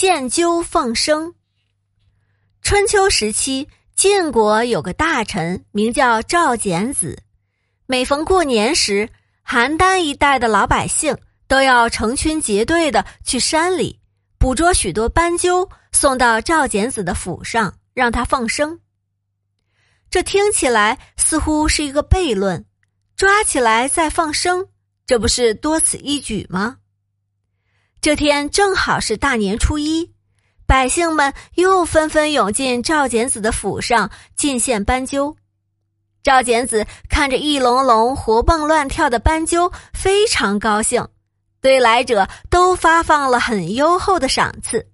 献鸠放生。春秋时期，晋国有个大臣名叫赵简子。每逢过年时，邯郸一带的老百姓都要成群结队的去山里捕捉许多斑鸠，送到赵简子的府上，让他放生。这听起来似乎是一个悖论：抓起来再放生，这不是多此一举吗？这天正好是大年初一。百姓们又纷纷涌进赵简子的府上进献斑鸠。赵简子看着一笼笼活蹦乱跳的斑鸠，非常高兴，对来者都发放了很优厚的赏赐。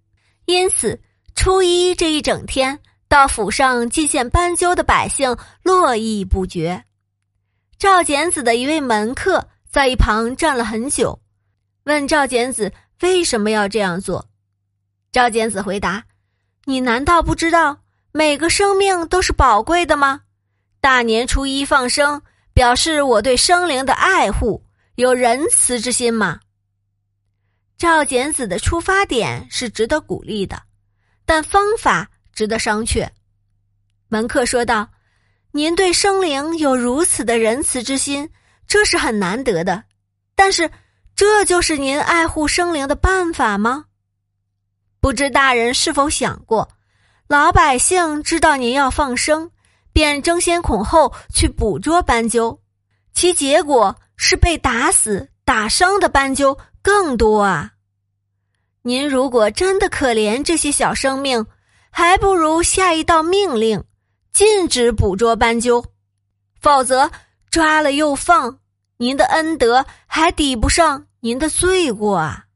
因此，初一这一整天，到府上进献斑鸠的百姓络绎不绝。赵简子的一位门客在一旁站了很久，问赵简子为什么要这样做。赵简子回答：“你难道不知道每个生命都是宝贵的吗？大年初一放生，表示我对生灵的爱护，有仁慈之心吗？”赵简子的出发点是值得鼓励的，但方法值得商榷。门客说道：“您对生灵有如此的仁慈之心，这是很难得的。但是，这就是您爱护生灵的办法吗？”不知大人是否想过，老百姓知道您要放生，便争先恐后去捕捉斑鸠，其结果是被打死、打伤的斑鸠更多啊！您如果真的可怜这些小生命，还不如下一道命令，禁止捕捉斑鸠，否则抓了又放，您的恩德还抵不上您的罪过啊！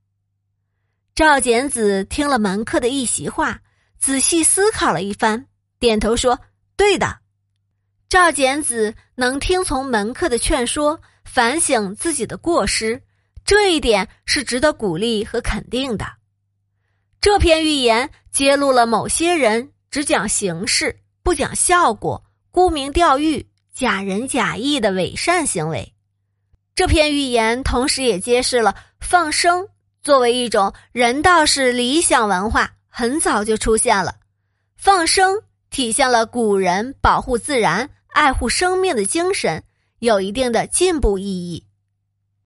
赵简子听了门客的一席话，仔细思考了一番，点头说：“对的。”赵简子能听从门客的劝说，反省自己的过失，这一点是值得鼓励和肯定的。这篇寓言揭露了某些人只讲形式，不讲效果，沽名钓誉、假仁假义的伪善行为。这篇寓言同时也揭示了放生。作为一种人道式理想文化，很早就出现了。放生体现了古人保护自然、爱护生命的精神，有一定的进步意义。